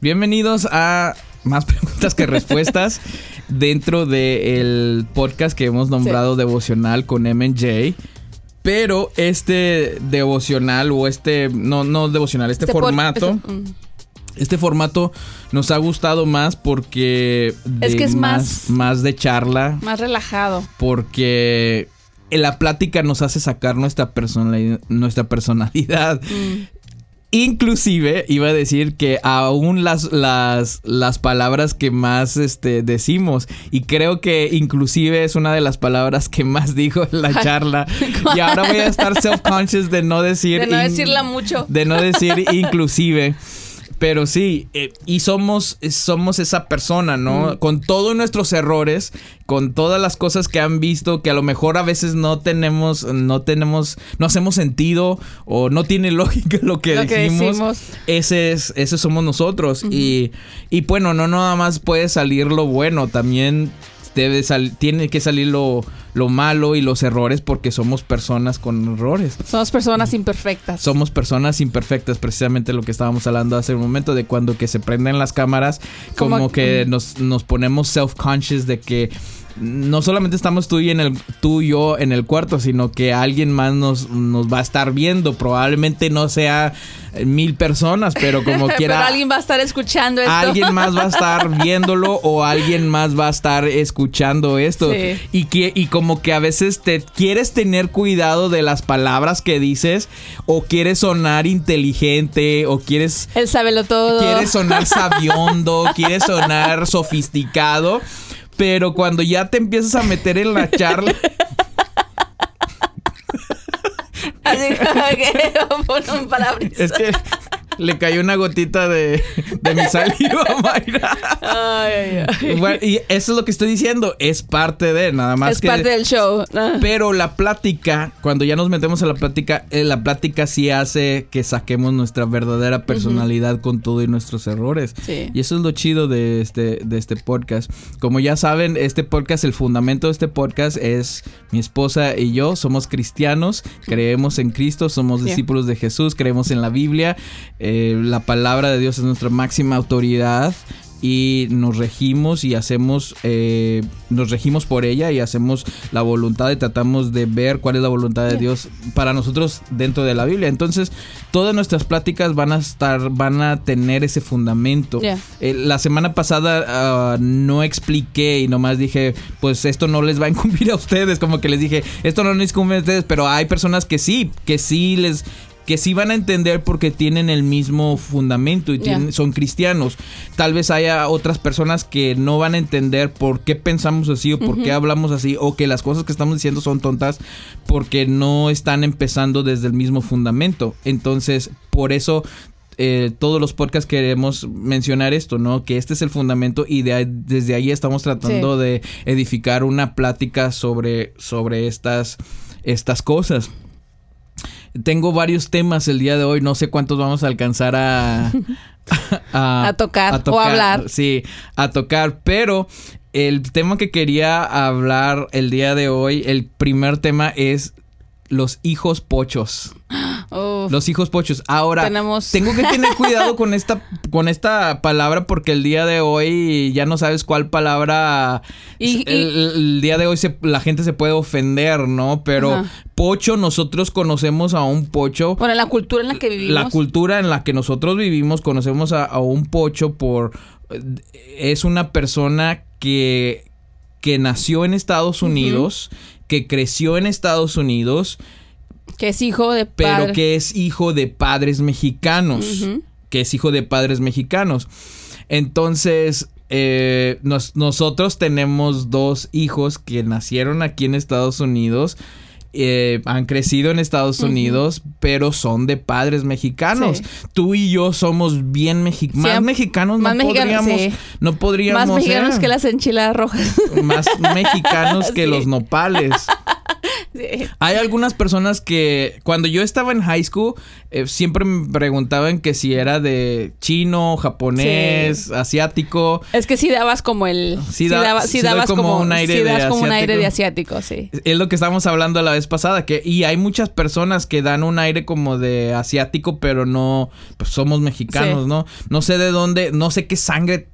Bienvenidos a más preguntas que respuestas dentro del podcast que hemos nombrado devocional con MJ. Pero este devocional o este, no, no devocional, este, Este formato, este- mm. este formato nos ha gustado más porque Es que es más- más de charla, Más relajado. porque en la plática nos hace sacar nuestra personalidad, nuestra personalidad. Mm. Inclusive iba a decir que aún las, las, las palabras que más este, decimos, y creo que inclusive es una de las palabras que más dijo en la charla, y ahora voy a estar self-conscious de no decir... De no decirla mucho. De no decir inclusive. Pero sí, eh, y somos, somos esa persona, ¿no? Con todos nuestros errores, con todas las cosas que han visto, que a lo mejor a veces no tenemos, no tenemos, no hacemos sentido o no tiene lógica lo que Lo que decimos. decimos. Ese es, ese somos nosotros. y, y bueno, no nada más puede salir lo bueno, también debe sal- tiene que salir lo, lo malo y los errores porque somos personas con errores. Somos personas imperfectas. Somos personas imperfectas, precisamente lo que estábamos hablando hace un momento, de cuando que se prenden las cámaras, como, Como- que nos, nos ponemos self-conscious de que no solamente estamos tú y, en el, tú y yo en el cuarto, sino que alguien más nos, nos va a estar viendo. Probablemente no sea eh, mil personas, pero como quiera... Pero alguien va a estar escuchando esto. Alguien más va a estar viéndolo o alguien más va a estar escuchando esto. Sí. Y, que, y como que a veces te quieres tener cuidado de las palabras que dices o quieres sonar inteligente o quieres, Él sábelo todo. quieres sonar sabiondo, quieres sonar sofisticado. Pero cuando ya te empiezas a meter en la charla, Así como que pon un parabrisas. es que le cayó una gotita de, de mi saliva, Mayra. Ay, ay, ay. Bueno, y eso es lo que estoy diciendo, es parte de, nada más Es que... parte del show. Ah. Pero la plática, cuando ya nos metemos a la plática, eh, la plática sí hace que saquemos nuestra verdadera personalidad con todo y nuestros errores. Sí. Y eso es lo chido de este, de este podcast. Como ya saben, este podcast, el fundamento de este podcast es mi esposa y yo, somos cristianos, creemos en Cristo, somos discípulos de Jesús, creemos en la Biblia, eh, la palabra de Dios es nuestra máxima autoridad. Y nos regimos y hacemos, eh, nos regimos por ella y hacemos la voluntad y tratamos de ver cuál es la voluntad de. Dios para nosotros dentro de la Biblia. Entonces, todas nuestras pláticas van a estar, van a tener ese fundamento. Yeah. Eh, la semana pasada ah, no expliqué y nomás dije, pues esto no les va a incumbir a ustedes, como que les dije, esto no les incumbe a ustedes, pero hay personas que sí, que sí les que sí van a entender porque tienen el mismo fundamento y Yeah. son cristianos. Tal vez haya otras personas que no van a entender por qué pensamos así o por qué hablamos así o que las cosas que estamos diciendo son tontas porque no están empezando desde el mismo fundamento. Entonces, por eso eh, todos los podcasts queremos mencionar esto, ¿no? Que este es el fundamento y de desde ahí estamos tratando Sí. de edificar una plática sobre, sobre estas, estas cosas. Tengo varios temas el día de hoy, no sé cuántos vamos a alcanzar a, A tocar o hablar. Sí, a tocar, pero el tema que quería hablar el día de hoy, el primer tema es los hijos pochos. Uf. Los hijos pochos. Ahora, Tenemos- tengo que tener cuidado con esta, con esta palabra porque el día de hoy ya no sabes cuál palabra. Y- y- el, el día de hoy se- la gente se puede ofender, ¿no? Pero Ajá. pocho, nosotros conocemos a un pocho. Bueno, la cultura en la que vivimos. La cultura en la que nosotros vivimos, conocemos a, a un pocho por... Es una persona que, que nació en Estados Unidos, que creció en Estados Unidos, que es hijo de pero padre. que es hijo de padres mexicanos. Que es hijo de padres mexicanos. Entonces, eh, nos- nosotros tenemos dos hijos que nacieron aquí en Estados Unidos. Eh, han crecido en Estados Unidos, pero son de padres mexicanos. Sí. Tú y yo somos bien mexicanos. Más mexicanos más no mexicanos, podríamos. sí. No podríamos Más mexicanos ser. que las enchiladas rojas. Más mexicanos que los nopales. Sí. Hay algunas personas que cuando yo estaba en high school eh, siempre me preguntaban que si era de chino, japonés, asiático. Es que sí dabas como el... Sí, da- daba- sí sí doy dabas como como, un aire sí de das como un aire asiático. de asiático, sí. Es lo que estábamos hablando la vez pasada, que y hay muchas personas que dan un aire como de asiático, pero no, pues somos mexicanos, Sí. ¿no? No sé de dónde, no sé qué sangre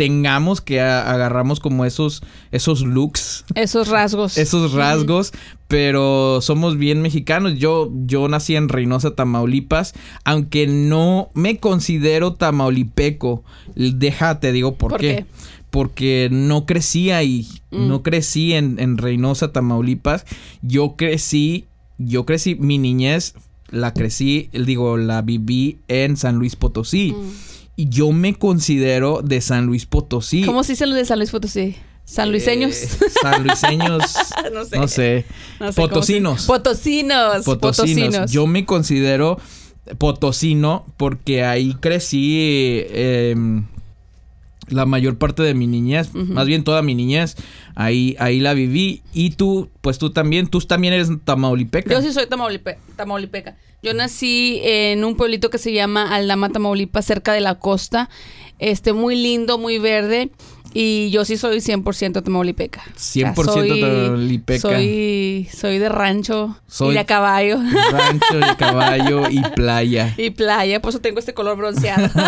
tengamos que agarramos como esos, esos looks, Esos rasgos. esos rasgos, pero somos bien mexicanos. Yo, yo nací en Reynosa, Tamaulipas, aunque no me considero tamaulipeco. Déjate, digo por, ¿Por qué. qué? Porque no crecí ahí, Mm. no crecí en, en Reynosa, Tamaulipas. Yo crecí, yo crecí, mi niñez la crecí, digo, la viví en San Luis Potosí. Mm. Yo me considero de San Luis Potosí. ¿Cómo se dicen los de San Luis Potosí? ¿Sanluiseños? Eh, sanluiseños. no sé. No sé. No sé Potosinos. Potosinos. Potosinos. Yo me considero potosino porque ahí crecí eh, la mayor parte de mi niñez, más bien toda mi niñez, ahí, ahí la viví. Y tú, pues tú también, tú también eres tamaulipeca. Yo sí soy tamaulipe- tamaulipeca. Yo nací en un pueblito que se llama Aldama, Tamaulipas, cerca de la costa. Este, muy lindo, muy verde. Y yo sí soy 100% tamaulipeca. O sea, 100% soy- tamaulipeca. Soy, soy de rancho Soy- y de a caballo. Rancho de caballo y playa. y playa, por eso tengo este color bronceado.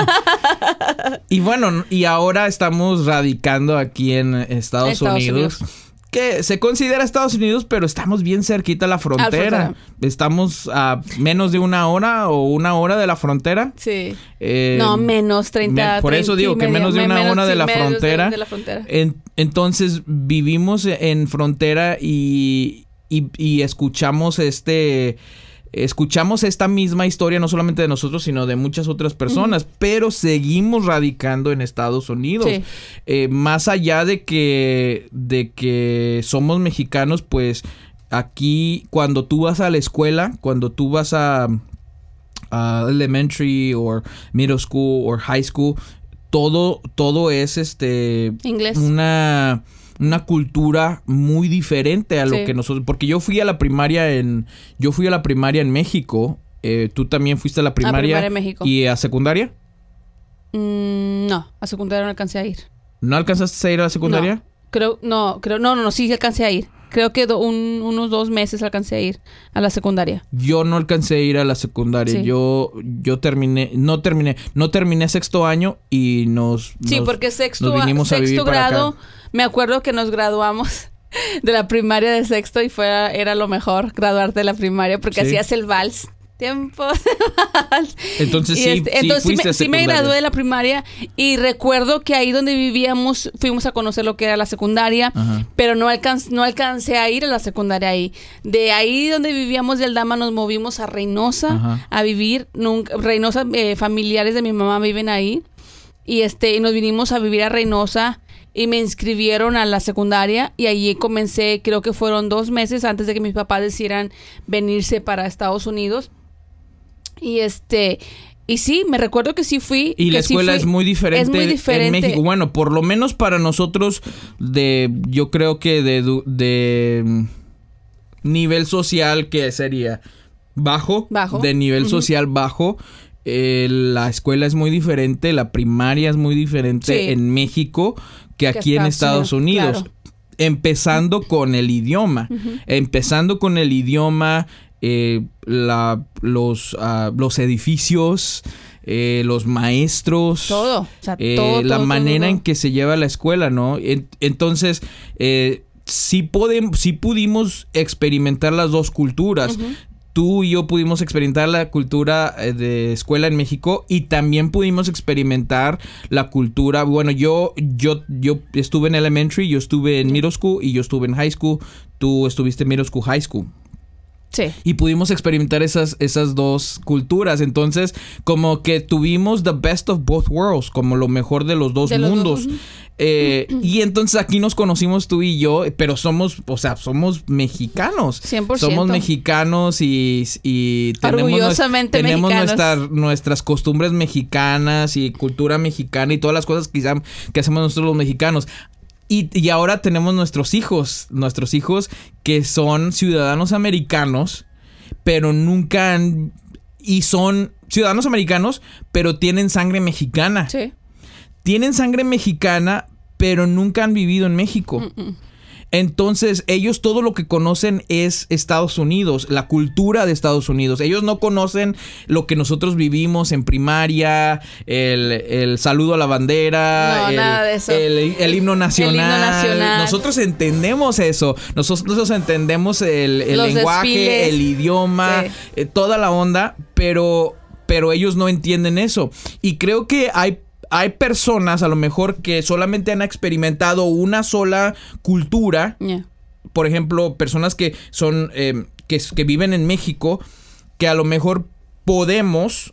Y bueno, y ahora estamos radicando aquí en Estados, Estados Unidos. Unidos. Que se considera Estados Unidos, pero estamos bien cerquita a la frontera. Estamos a menos de una hora o una hora de la frontera. sí. Eh, no, menos 30. me- por eso 30 y digo que menos de una menos, hora de la frontera. de la frontera. En- entonces vivimos en frontera y, y- y escuchamos este escuchamos esta misma historia no solamente de nosotros sino de muchas otras personas pero seguimos radicando en Estados Unidos Sí. Eh, más allá de que de que somos mexicanos pues aquí cuando tú vas a la escuela cuando tú vas a a elementary or middle school or high school todo todo es este Inglés. una una cultura muy diferente a lo Sí. que nosotros porque yo fui a la primaria en yo fui a la primaria en México eh, tú también fuiste a la primaria, primaria en México. y a secundaria Mm, no, a secundaria no alcancé a ir. no alcanzaste a ir a la secundaria No, creo, no, creo, no, no, no, sí alcancé a ir. Creo que do- un- unos dos meses alcancé a ir a la secundaria. Yo no alcancé a ir a la secundaria. Sí. Yo, yo terminé, no terminé, no terminé sexto año y nos. Sí, nos- porque sexto, nos vinimos a vivir sexto para acá. Me acuerdo que nos graduamos de la primaria de sexto y fue, era lo mejor graduarte de la primaria porque Sí. hacías el vals. Tiempo. Entonces sí, este, sí entonces sí me, sí me gradué de la primaria y recuerdo que ahí donde vivíamos fuimos a conocer lo que era la secundaria, Ajá. pero no, alcanz- no alcancé a ir a la secundaria ahí. De ahí donde vivíamos de Aldama nos movimos a Reynosa Ajá. a vivir. Nunca, Reynosa, eh, familiares de mi mamá viven ahí y este y nos vinimos a vivir a Reynosa y me inscribieron a la secundaria y allí comencé, creo que fueron dos meses antes de que mis papás decidieran venirse para Estados Unidos. Y este, y sí, me recuerdo que sí fui. Y la escuela es muy diferente, Es muy diferente. en México. Bueno, por lo menos para nosotros, de, yo creo que de, de mm, nivel social, que sería bajo, Bajo. de nivel social bajo. Eh, la escuela es muy diferente, la primaria es muy diferente Sí. en México que aquí en Estados Unidos. Empezando con el idioma. Empezando con el idioma, eh, la, los, ah, los edificios, eh, los maestros. Todo. O sea, todo, la todo, manera en que se lleva la escuela, ¿no? En- entonces, sí, sí pudimos experimentar las dos culturas. Ujú. Tú y yo pudimos experimentar la cultura eh, de escuela en México y también pudimos experimentar la cultura. Bueno, yo, yo, yo estuve en elementary, yo estuve en middle school y yo estuve en high school. Tú estuviste en middle school, high school Sí. y pudimos experimentar esas, esas dos culturas. Entonces, como que tuvimos the best of both worlds, como lo mejor de los dos De los dos, mundos. ujú. Eh, y entonces aquí nos conocimos tú y yo, pero somos, o sea, somos mexicanos. 100%. Somos mexicanos y, y tenemos, Orgullosamente tenemos mexicanos. nuestra- nuestras costumbres mexicanas y cultura mexicana y todas las cosas que, que hacemos nosotros los mexicanos. Y, y ahora tenemos nuestros hijos, nuestros hijos que son ciudadanos americanos, pero nunca han... Y son ciudadanos americanos, pero tienen sangre mexicana. Sí. Tienen sangre mexicana, pero nunca han vivido en México. Mm, Entonces, ellos todo lo que conocen es Estados Unidos, la cultura de Estados Unidos. Ellos no conocen lo que nosotros vivimos en primaria, el, el saludo a la bandera, No, el, nada de eso. el- el himno nacional. nacional. Nosotros entendemos eso. Nosotros, nosotros entendemos el, lenguaje, el idioma, Sí. eh, toda la onda, pero, pero ellos no entienden eso. Y creo que hay hay personas a lo mejor que solamente han experimentado una sola cultura, Yeah. por ejemplo, personas que son eh, que, que viven en México, que a lo mejor podemos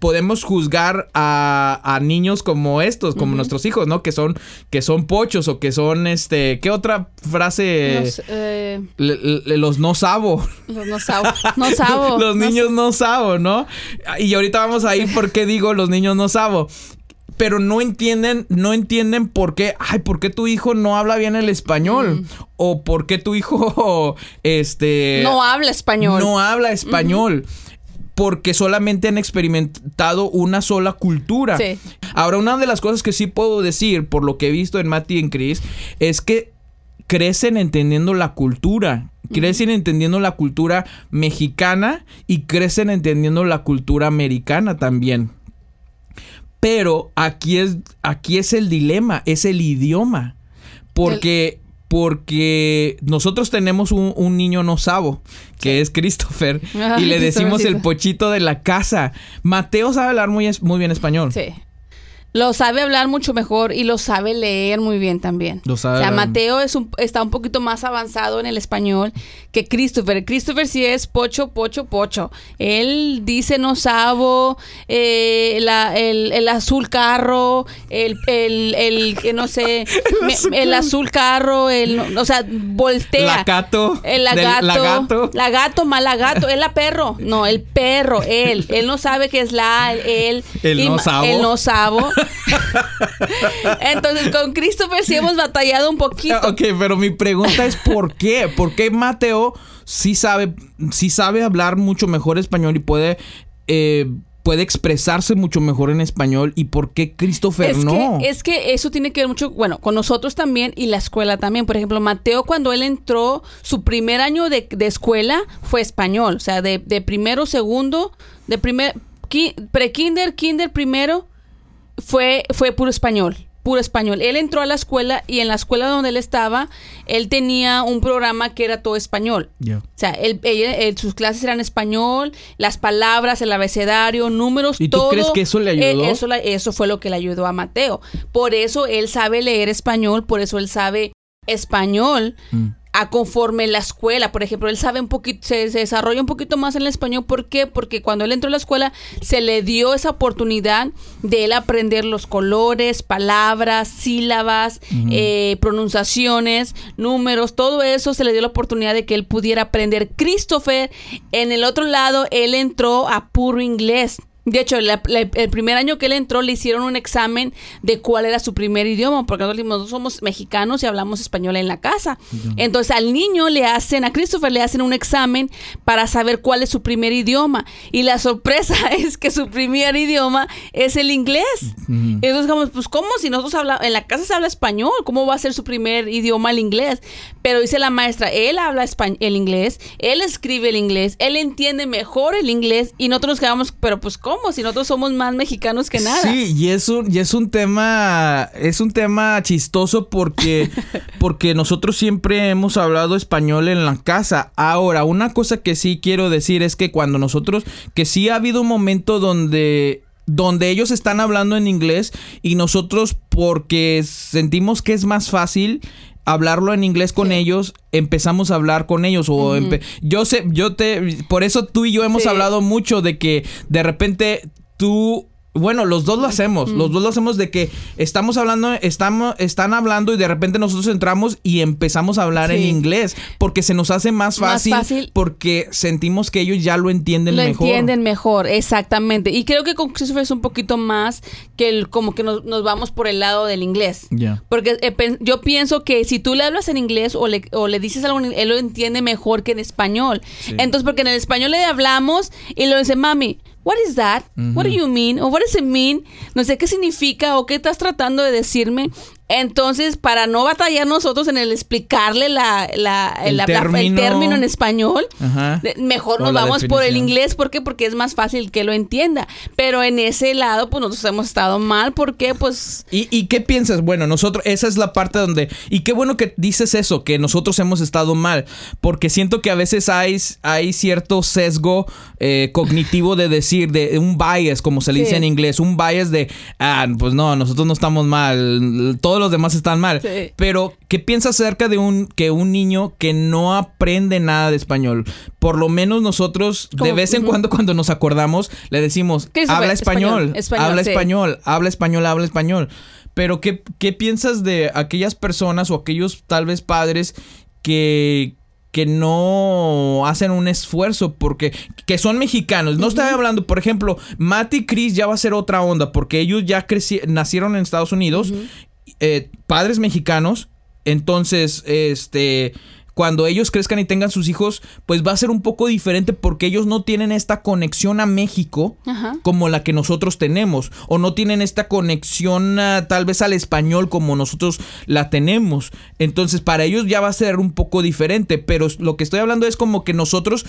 podemos juzgar a, a niños como estos, como nuestros hijos, ¿no? Que son que son pochos o que son este, ¿qué otra frase? Los, eh, Le- le- los no sabo. los no sabo. No sabo. los No niños no sabo, ¿no? Y ahorita vamos a ir por qué digo los niños no sabo. Pero no entienden, no entienden por qué, ay, ¿por qué tu hijo no habla bien el español? O por qué tu hijo, este... No habla español. No habla español. Porque solamente han experimentado una sola cultura. Sí. Ahora, una de las cosas que sí puedo decir, por lo que he visto en Matty y en Chris, es que crecen entendiendo la cultura. Crecen entendiendo la cultura mexicana y crecen entendiendo la cultura americana también. Pero aquí es, aquí es el dilema, es el idioma. Porque, porque nosotros tenemos un, un niño no sabo, que es Christopher, Ay, y le decimos el pochito de la casa. Mateo sabe hablar muy, es- muy bien español. Sí. Lo sabe hablar mucho mejor y lo sabe leer muy bien también. Lo sabe o sea. Mateo es un- está un poquito más avanzado en el español que Christopher. Christopher sí es pocho, pocho, pocho. Él dice no sabo, eh, la- el, el azul carro, el, el, el que no sé, me- el azul, carro, el, o sea, voltea. La gato. El lagato. la gato. La gato, malagato. Es la perro. No, el perro, él. Él no sabe qué es la, él. No sabo. El no sabo. Entonces, con Christopher sí hemos batallado un poquito. Ok, pero mi pregunta es ¿por qué? ¿Por qué Mateo sí sabe, sí sabe hablar mucho mejor español y puede, eh, puede expresarse mucho mejor en español? ¿Y por qué Christopher Es, no? que, es que eso tiene que ver mucho, bueno, con nosotros también y la escuela también. Por ejemplo, Mateo cuando él entró, su primer año de, de escuela fue español. O sea, de, de primero, segundo, de primer, ki- pre-kinder, kinder primero, fue, fue puro español. Puro español. Él entró a la escuela y en la escuela donde él estaba, él tenía un programa que era todo español. O sea, él- sus clases eran español, las palabras, el abecedario, números, ¿Y tú todo. crees que eso le ayudó? Eh, eso, la- eso fue lo que le ayudó a Mateo. Por eso él sabe leer español, por eso él sabe español. Mm. A conforme la escuela, por ejemplo, él sabe un poquito, se, se desarrolla un poquito más en el español. ¿Por qué? Porque cuando él entró a la escuela se le dio esa oportunidad de él aprender los colores, palabras, sílabas, eh, pronunciaciones, números, todo eso se le dio la oportunidad de que él pudiera aprender. Christopher, en el otro lado, él entró a puro inglés. De hecho, la- la- el primer año que él entró le hicieron un examen de cuál era su primer idioma, porque nosotros somos mexicanos y hablamos español en la casa. Entonces al niño le hacen, a Christopher le hacen un examen para saber cuál es su primer idioma. Y la sorpresa es que su primer idioma es el inglés. Entonces, como, pues, ¿cómo si nosotros hablamos, en la casa se habla español? ¿Cómo va a ser su primer idioma el inglés? Pero dice la maestra, él habla espa- el inglés, él escribe el inglés, él entiende mejor el inglés y nosotros nos quedamos, pero pues ¿cómo? Si nosotros somos más mexicanos que nada. Sí, y es un, y es un tema, es un tema chistoso porque, porque nosotros siempre hemos hablado español en la casa. Ahora, una cosa que sí quiero decir es que cuando nosotros, que sí ha habido un momento donde donde ellos están hablando en inglés y nosotros porque sentimos que es más fácil hablarlo en inglés con ellos, empezamos a hablar con ellos o yo sé, yo te por eso tú y yo hemos Sí. hablado mucho de que de repente tú Bueno, los dos lo hacemos. Los dos lo hacemos de que estamos hablando, estamos, están hablando y de repente nosotros entramos y empezamos a hablar en inglés. Porque se nos hace más Más fácil. Porque sentimos que ellos ya lo entienden lo mejor. entienden mejor, exactamente. Y creo que con Christopher es un poquito más que el, como que nos, nos vamos por el lado del inglés. Porque eh, yo pienso que si tú le hablas en inglés o le, o le dices algo, él lo entiende mejor que en español. Sí. Entonces, porque en el español le hablamos y lo dice, mami, what is that? What do you mean? O what does it mean? No sé qué significa o qué estás tratando de decirme. Entonces, para no batallar nosotros en el explicarle la, la- El la- la- el término. en español, Ajá. mejor O nos vamos por el inglés. ¿Por qué? Porque es más fácil que lo entienda. Pero en ese lado, pues nosotros hemos estado mal porque, pues... ¿Y, y qué piensas? Bueno, nosotros, esa es la parte donde... Y qué bueno que dices eso, que nosotros hemos estado mal, porque siento que a veces hay, hay cierto sesgo eh, cognitivo de decir, de un bias, como se le dice en inglés, un bias de, ah, pues no, nosotros no estamos mal, todos los demás están mal. Sí. Pero, ¿qué piensas acerca de un, que un niño que no aprende nada de español? Por lo menos nosotros, de vez en cuando, cuando nos acordamos, le decimos, ¿Qué es habla español? español, Español, habla sí. español, habla español, habla español. Pero, ¿qué, ¿qué piensas de aquellas personas o aquellos tal vez padres que, que no hacen un esfuerzo porque que son mexicanos? No estoy hablando, por ejemplo, Matt y Chris ya va a ser otra onda porque ellos ya nacieron en Estados Unidos, eh, padres mexicanos, entonces, este... Cuando ellos crezcan y tengan sus hijos, pues va a ser un poco diferente porque ellos no tienen esta conexión a México Ajá. como la que nosotros tenemos o no tienen esta conexión ah, tal vez al español como nosotros la tenemos. Entonces para ellos ya va a ser un poco diferente, pero lo que estoy hablando es como que nosotros,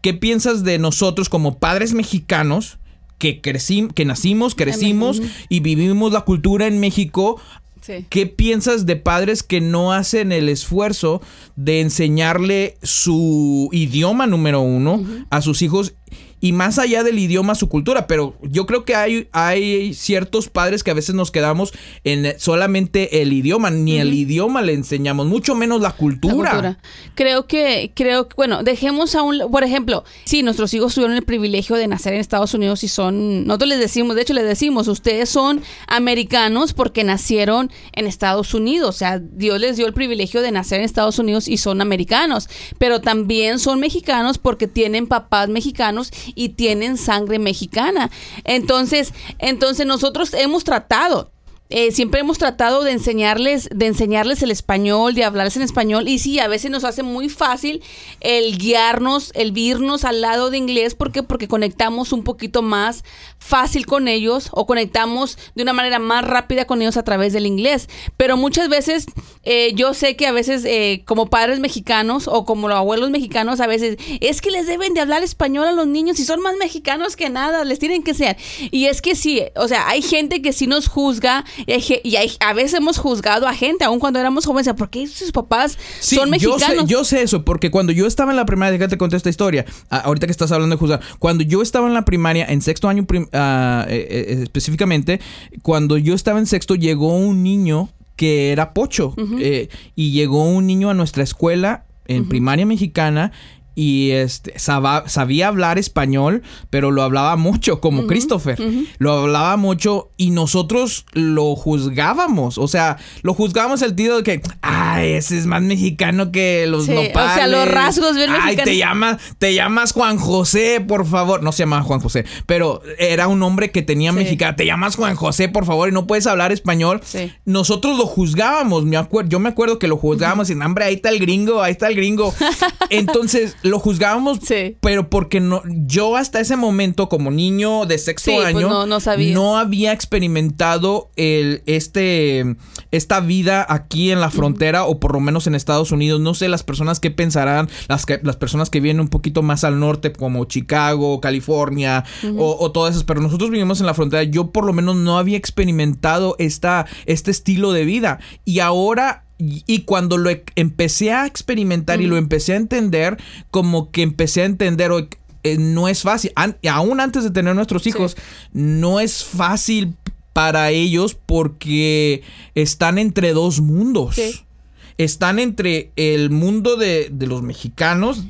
¿qué piensas de nosotros como padres mexicanos? Que, crecim- que nacimos, crecimos y vivimos la cultura en México. Sí. ¿Qué piensas de padres que no hacen el esfuerzo de enseñarle su idioma número uno a sus hijos y más allá del idioma su cultura? Pero yo creo que hay, hay ciertos padres que a veces nos quedamos en solamente el idioma, ni el idioma le enseñamos, mucho menos la La cultura. cultura. Creo que, creo que, bueno, dejemos a un, por ejemplo, sí, nuestros hijos tuvieron el privilegio de nacer en Estados Unidos y son, nosotros les decimos, de hecho les decimos, ustedes son americanos porque nacieron en Estados Unidos, o sea, Dios les dio el privilegio de nacer en Estados Unidos y son americanos, pero también son mexicanos porque tienen papás mexicanos y tienen sangre mexicana. Entonces, entonces nosotros hemos tratado eh, siempre hemos tratado de enseñarles, de enseñarles el español, de hablarles en español. Y sí, a veces nos hace muy fácil el guiarnos, el virnos al lado de inglés. ¿Por qué? Porque conectamos un poquito más fácil con ellos o conectamos de una manera más rápida con ellos a través del inglés. Pero muchas veces, eh, yo sé que a veces eh, como padres mexicanos o como los abuelos mexicanos, a veces es que les deben de hablar español a los niños y son más mexicanos que nada, les tienen que ser. Y es que sí, o sea, hay gente que sí nos juzga y, hay ge- y hay- a veces hemos juzgado a gente, aun cuando éramos jóvenes, ¿por qué sus papás Sí, son yo sé, mexicanos? yo sé eso, porque cuando yo estaba en la primaria, déjate contar esta historia, ah, ahorita que estás hablando de juzgar, cuando yo estaba en la primaria, en sexto año prim- ah, eh, eh, específicamente, cuando yo estaba en sexto llegó un niño que era pocho, eh, y llegó un niño a nuestra escuela en primaria mexicana y este sabía hablar español, pero lo hablaba mucho, como Christopher. Lo hablaba mucho y nosotros lo juzgábamos. O sea, lo juzgábamos el sentido de que, ay, ese es más mexicano que los Sí, o nopales. sea, los rasgos bien Ay, te llamas, te llamas Juan José, por favor. No se llamaba Juan José, pero era un hombre que tenía Sí. mexicana. Te llamas Juan José, por favor, y no puedes hablar español. Sí. Nosotros lo juzgábamos, me acuerdo, yo me acuerdo que lo juzgábamos y, hombre, ahí está el gringo, ahí está el gringo. Entonces, lo juzgábamos, Sí. pero porque no, yo hasta ese momento, como niño de sexto Sí, pues año, no- no sabía. no había experimentado el, este, esta vida aquí en la frontera o por lo menos en Estados Unidos. No sé las personas que pensarán, las, que, las personas que vienen un poquito más al norte como Chicago, California o, o todas esas, pero nosotros vivimos en la frontera. Yo por lo menos no había experimentado esta, este estilo de vida y ahora... Y y cuando lo e- empecé a experimentar y lo empecé a entender, como que empecé a entender, eh, no es fácil. An- aún antes de tener nuestros hijos, no es fácil para ellos porque están entre dos mundos. Sí. están entre el mundo de, de los mexicanos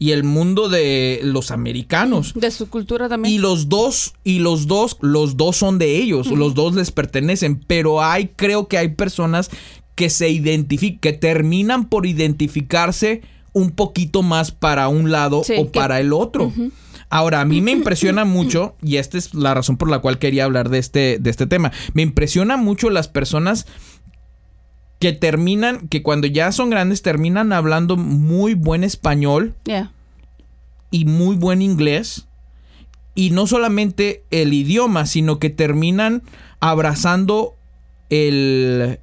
y el mundo de los americanos. De su cultura también. Y los dos, y los dos, los dos son de ellos, los dos les pertenecen, pero hay, creo que hay personas que se identifican, que terminan por identificarse un poquito más para un lado Sí, o que- para el otro. Ahora, a mí me impresiona mucho, y esta es la razón por la cual quería hablar de este, de este tema, me impresiona mucho las personas que terminan, que cuando ya son grandes terminan hablando muy buen español Yeah. y muy buen inglés. Y no solamente el idioma, sino que terminan abrazando el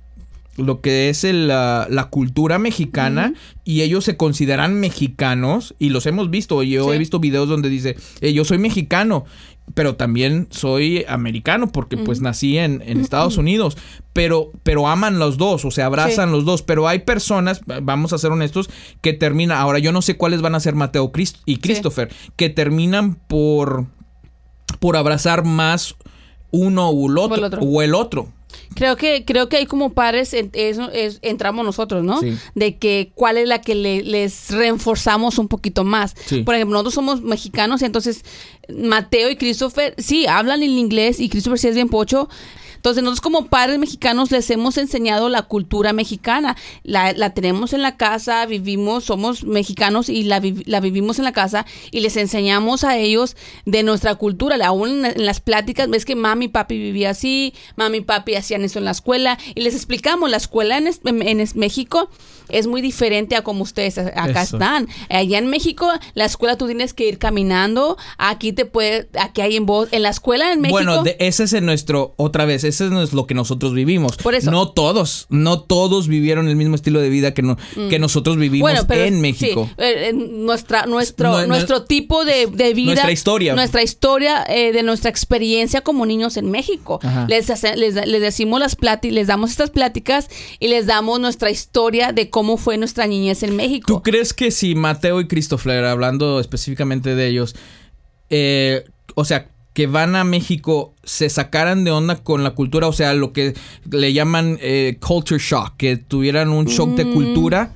lo que es el, la, la cultura mexicana y ellos se consideran mexicanos y los hemos visto. Yo Sí. he visto videos donde dice, "Eh, yo soy mexicano, pero también soy americano porque pues nací en, en Estados Unidos. Pero, pero aman los dos, o sea, abrazan los dos. Pero hay personas, vamos a ser honestos, que terminan, ahora yo no sé cuáles van a ser Mateo y Christopher, que terminan por, por abrazar más uno otro. el otro. O el otro. Creo que, creo que hay como padres, en- es- entramos nosotros, ¿no? Sí. De que cuál es la que le- les reforzamos un poquito más. Sí. Por ejemplo, nosotros somos mexicanos, entonces Mateo y Christopher, sí, hablan el inglés y Christopher sí es bien pocho. Entonces nosotros como padres mexicanos les hemos enseñado la cultura mexicana. La, la tenemos en la casa, vivimos, somos mexicanos y la, la vivimos en la casa y les enseñamos a ellos de nuestra cultura. Aún en, en las pláticas, ves que mami y papi vivía así, mami y papi hacían eso en la escuela y les explicamos, la escuela en, es- en- es- México es muy diferente a como ustedes acá Eso. están. Allá en México, la escuela tú tienes que ir caminando, aquí te puede, aquí hay en voz, en la escuela en México. Bueno, de- ese es en nuestro, otra vez, ese es lo que nosotros vivimos. Por eso. No todos, no todos vivieron el mismo estilo de vida que, no- que nosotros vivimos en México. sí, eh, nuestra, nuestro, No, no- nuestro tipo de, de vida. Nuestra historia. Nuestra historia eh, de nuestra experiencia como niños en México. Ajá. Les, hace- les, les decimos las pláticas, les damos estas pláticas y les damos nuestra historia de cómo fue nuestra niñez en México. ¿Tú crees que si Mateo y Christopher, hablando específicamente de ellos, eh, o sea, que van a México, se sacaran de onda con la cultura, o sea, lo que le llaman eh, culture shock, que tuvieran un shock de cultura?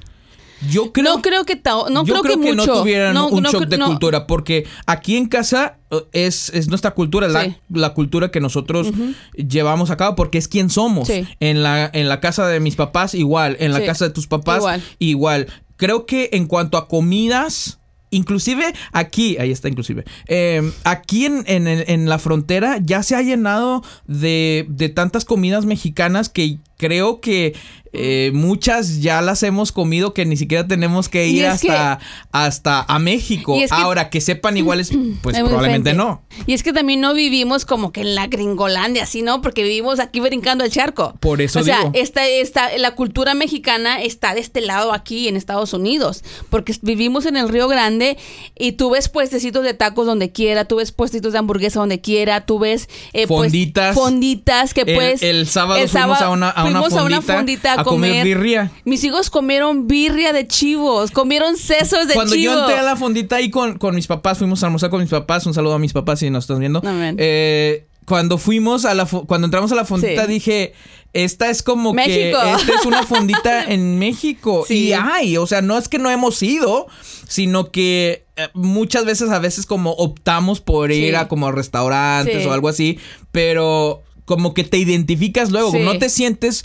Yo creo Mm. no creo que no yo creo, que, mucho. no tuvieran No, un no shock de cultura, porque aquí en casa eh, es, es nuestra cultura, Sí. la, la cultura que nosotros llevamos a cabo, porque es quien somos. Sí. En, la, en la casa de mis papás, igual. En la Sí. casa de tus papás, Igual. igual. Creo que en cuanto a comidas... Inclusive aquí, ahí está inclusive, eh, aquí en, en, en la frontera ya se ha llenado de, de tantas comidas mexicanas que creo que eh, muchas ya las hemos comido que ni siquiera tenemos que ir que- hasta, hasta a México. Y es que- Ahora, que sepan iguales, pues probablemente diferente. no. Y es que también no vivimos como que en la gringolandia, así, ¿no? Porque vivimos aquí brincando el charco. Por eso O sea, esta, esta, la cultura mexicana está de este lado aquí en Estados Unidos. Porque vivimos en el Río Grande y tú ves puestecitos de tacos donde quiera, tú ves puestitos de hamburguesa donde quiera, tú ves... eh, pues, Fonditas. fonditas que El- pues... el sábado fuimos a una- a una fuimos fondita a comer birria. Mis hijos comieron birria de chivos, comieron sesos de Cuando chivo. yo entré a la fondita ahí con, con mis papás, fuimos a almorzar con mis papás. Un saludo a mis papás si nos están viendo. Amén. Eh, cuando fuimos a la cuando entramos a la fondita Sí. dije esta es como México. que esta es una fondita en México Sí. y hay, o sea, no es que no hemos ido, sino que eh, muchas veces a veces como optamos por ir Sí. a como restaurantes Sí. o algo así, pero como que te identificas luego, Sí. no te sientes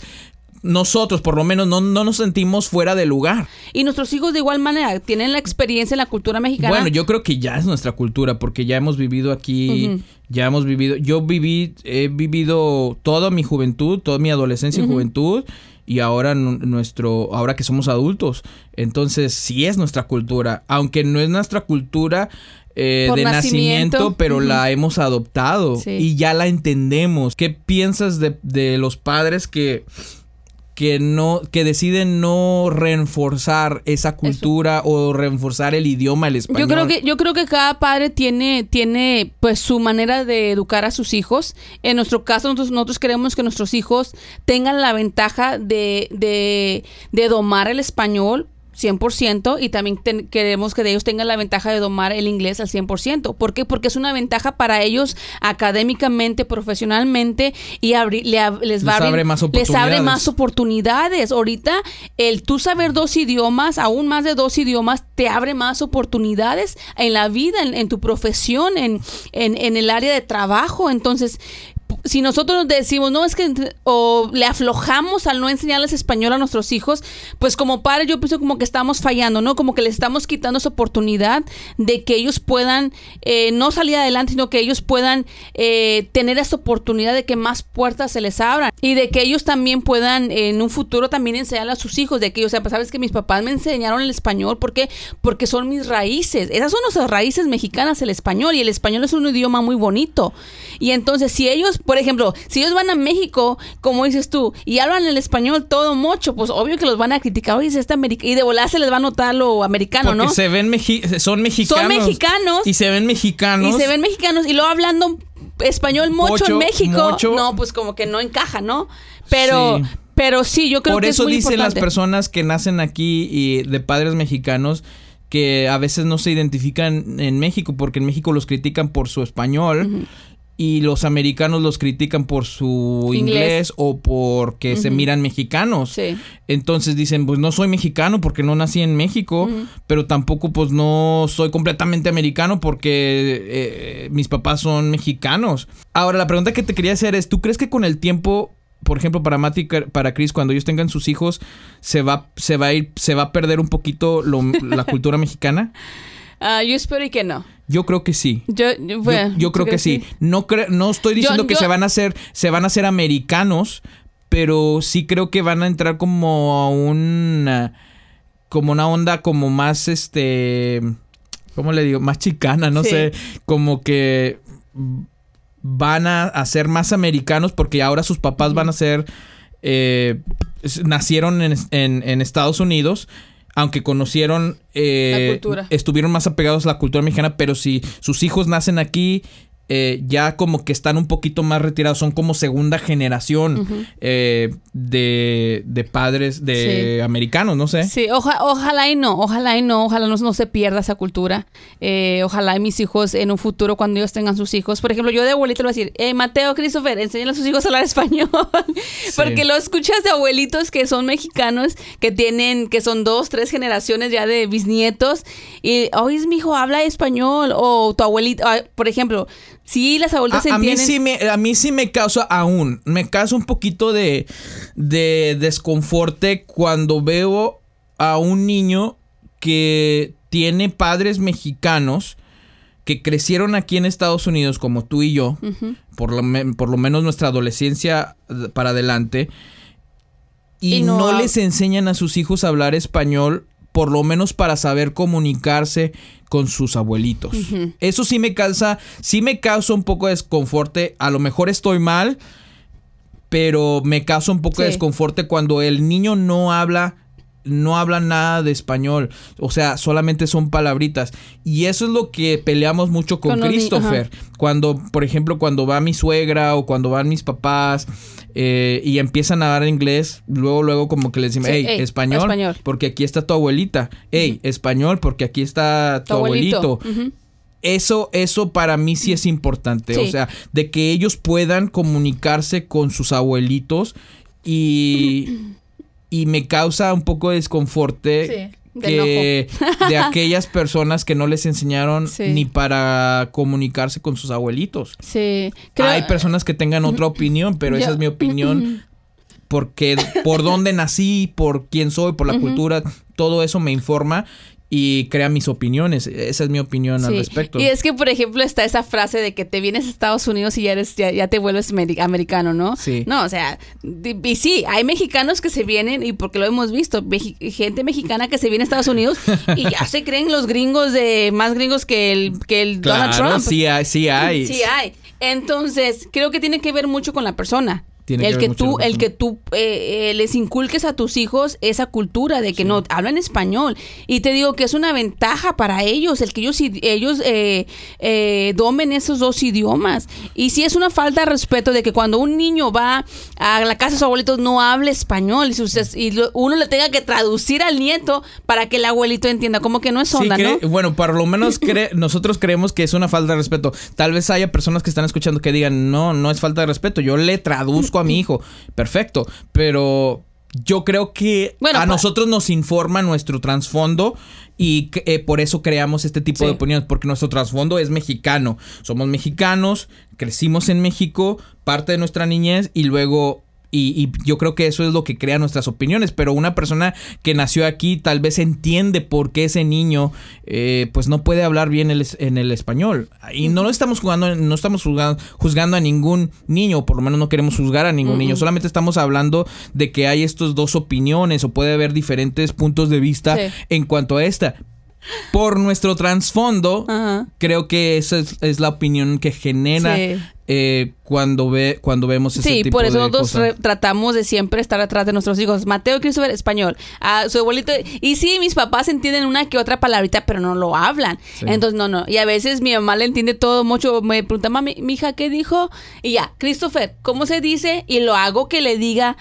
nosotros por lo menos no, no nos sentimos fuera de lugar. Y nuestros hijos de igual manera tienen la experiencia en la cultura mexicana. Bueno, yo creo que ya es nuestra cultura porque ya hemos vivido aquí, ya hemos vivido, yo viví, he vivido toda mi juventud, toda mi adolescencia y juventud y ahora nu- nuestro, ahora que somos adultos, entonces sí es nuestra cultura, aunque no es nuestra cultura eh, de nacimiento. nacimiento, pero la hemos adoptado Sí. y ya la entendemos. ¿Qué piensas de, de los padres que que no que deciden no reforzar esa cultura o reforzar el idioma el español Yo creo que yo creo que cada padre tiene tiene pues su manera de educar a sus hijos. En nuestro caso nosotros nosotros queremos que nuestros hijos tengan la ventaja de de, de domar el español 100% y también ten- queremos que ellos tengan la ventaja de domar el inglés al 100%. ¿Por qué? Porque es una ventaja para ellos académicamente, profesionalmente y abri- le ab- les va Les abrir- abre más les abre oportunidades. más oportunidades. Ahorita el tú saber dos idiomas, aún más de dos idiomas, te abre más oportunidades en la vida, en, en tu profesión, en, en, en el área de trabajo. Entonces, si nosotros decimos, no, es que, o le aflojamos al no enseñarles español a nuestros hijos, pues como padres yo pienso como que estamos fallando, ¿no? Como que les estamos quitando esa oportunidad de que ellos puedan eh, no salir adelante, sino que ellos puedan eh, tener esa oportunidad de que más puertas se les abran y de que ellos también puedan en un futuro también enseñarle a sus hijos, de que, o sea, sabes que mis papás me enseñaron el español, ¿por qué? Porque son mis raíces, esas son nuestras raíces mexicanas, el español, y el español es un idioma muy bonito. Y entonces, si ellos, por ejemplo, si ellos van a México, como dices tú, y hablan el español todo mocho, pues obvio que los van a criticar, oye, es este americano, y de volar se les va a notar lo americano, Porque ¿no? se ven mexi- son mexicanos. mexicanos. Y se ven mexicanos. Y se ven mexicanos y luego hablando español Mocho, en México, mocho. no, pues como que no encaja, ¿no? Pero, Sí. pero sí, yo creo Por que eso es muy dicen las personas que nacen aquí y de padres mexicanos que a veces no se identifican en México porque en México los critican por su español y los americanos los critican por su Inglés. inglés, o porque se miran mexicanos. Sí. Entonces dicen, pues no soy mexicano porque no nací en México, pero tampoco pues no soy completamente americano porque eh, mis papás son mexicanos. Ahora, la pregunta que te quería hacer es, ¿tú crees que con el tiempo, por ejemplo, para Matt y Car- para Chris, cuando ellos tengan sus hijos, se va, se va a ir, se va a perder un poquito lo- la cultura mexicana? Ah, yo espero y que no. Yo creo que sí. Yo, yo, Yo, bueno, yo ¿tú creo que sí. No cre- no estoy diciendo Yo- que se van a hacer, se van a hacer americanos, pero sí creo que van a entrar como a un como una onda como más este ¿cómo le digo? más chicana, no Sí. sé, como que van a, a ser más americanos porque ahora sus papás van a ser eh, nacieron en, en- en Estados Unidos aunque conocieron eh, La cultura. estuvieron más apegados a la cultura mexicana pero si sus hijos nacen aquí eh, ya como que están un poquito más retirados son como segunda generación eh, de, de padres de Sí. americanos no sé Sí, oja- ojalá y no, ojalá y no, ojalá no, no se pierda esa cultura. Eh, ojalá y mis hijos en un futuro, cuando ellos tengan sus hijos, por ejemplo, yo de abuelito le voy a decir, eh, Mateo, Christopher, enséñale a sus hijos a hablar español. Porque lo escuchas de abuelitos que son mexicanos, que tienen, que son dos, tres generaciones ya de bisnietos, y, oye, mi hijo habla español, o tu abuelito, ah, por ejemplo, sí, las abuelitas A, a mí entienden. sí me, a mí sí me causa aún, me causa un poquito de, de desconforte cuando veo a un niño que tiene padres mexicanos que crecieron aquí en Estados Unidos como tú y yo, por, lo por lo menos nuestra adolescencia para adelante, y, Y no, les enseñan a sus hijos a hablar español, por lo menos para saber comunicarse con sus abuelitos. Eso sí me causa, sí me causa un poco de desconforte. A lo mejor estoy mal, pero me causa un poco de desconforte cuando el niño no habla no habla nada de español, o sea, solamente son palabritas. Y eso es lo que peleamos mucho con, Con los ni- Christopher. Cuando, por ejemplo, cuando va mi suegra o cuando van mis papás eh, y empiezan a hablar inglés, luego, luego como que les decimos, Sí, hey, ey, español, español. porque aquí está tu abuelita. Hey, español, porque aquí está tu, Tu abuelito. Eso, eso para mí sí es importante. Sí. O sea, de que ellos puedan comunicarse con sus abuelitos y, y me causa un poco de desconforte Sí, que de aquellas personas que no les enseñaron Sí. ni para comunicarse con sus abuelitos. Sí, creo- Hay personas que tengan otra opinión, pero esa es mi opinión. Porque por dónde nací, por quién soy, por la cultura, todo eso me informa y crea mis opiniones. Esa es mi opinión al respecto. Y es que, por ejemplo, está esa frase de que te vienes a Estados Unidos y ya eres, ya, ya te vuelves meri- americano, ¿no? Sí. No, o sea, y sí, hay mexicanos que se vienen, y porque lo hemos visto, gente mexicana que se viene a Estados Unidos y ya se creen los gringos de más gringos que el, que el Donald Trump. sí hay, sí hay. Sí hay. Entonces, creo que tiene que ver mucho con la persona. Tiene el que mucho tú, el que tú eh, eh, les inculques a tus hijos esa cultura de que no hablan español. Y te digo que es una ventaja para ellos, el que ellos, ellos eh, eh, domen esos dos idiomas. Y si es una falta de respeto de que cuando un niño va a la casa de sus abuelitos no hable español y, sus- y lo- uno le tenga que traducir al nieto para que el abuelito entienda, como que no es Sí, onda, ¿no? Bueno, por lo menos cre- nosotros creemos que es una falta de respeto. Tal vez haya personas que están escuchando que digan, no, no es falta de respeto. Yo le traduzco a mi hijo. Perfecto. Pero yo creo que Bueno, a nosotros nos informa nuestro trasfondo y que, eh, por eso creamos este tipo Sí. de opiniones, porque nuestro trasfondo es mexicano. Somos mexicanos, crecimos en México, parte de nuestra niñez y luego... Y, y yo creo que eso es lo que crea nuestras opiniones. Pero una persona que nació aquí tal vez entiende por qué ese niño eh, pues no puede hablar bien el en el español. Y no lo estamos jugando, no estamos juzgando, juzgando a ningún niño, o por lo menos no queremos juzgar a ningún niño. Solamente estamos hablando de que hay estos dos opiniones o puede haber diferentes puntos de vista Sí. en cuanto a esta. Por nuestro trasfondo, creo que esa es, es la opinión que genera Sí. eh, cuando ve cuando vemos ese Sí, tipo por eso de nosotros tratamos de siempre estar atrás de nuestros hijos. Mateo Christopher, español. A su abuelito. Y sí, mis papás entienden una que otra palabrita, pero no lo hablan. Sí. Entonces, no, no. Y a veces mi mamá le entiende todo mucho. Me pregunta, mami, mi hija, ¿qué dijo? Y ya, Christopher, ¿cómo se dice? Y lo hago que le diga.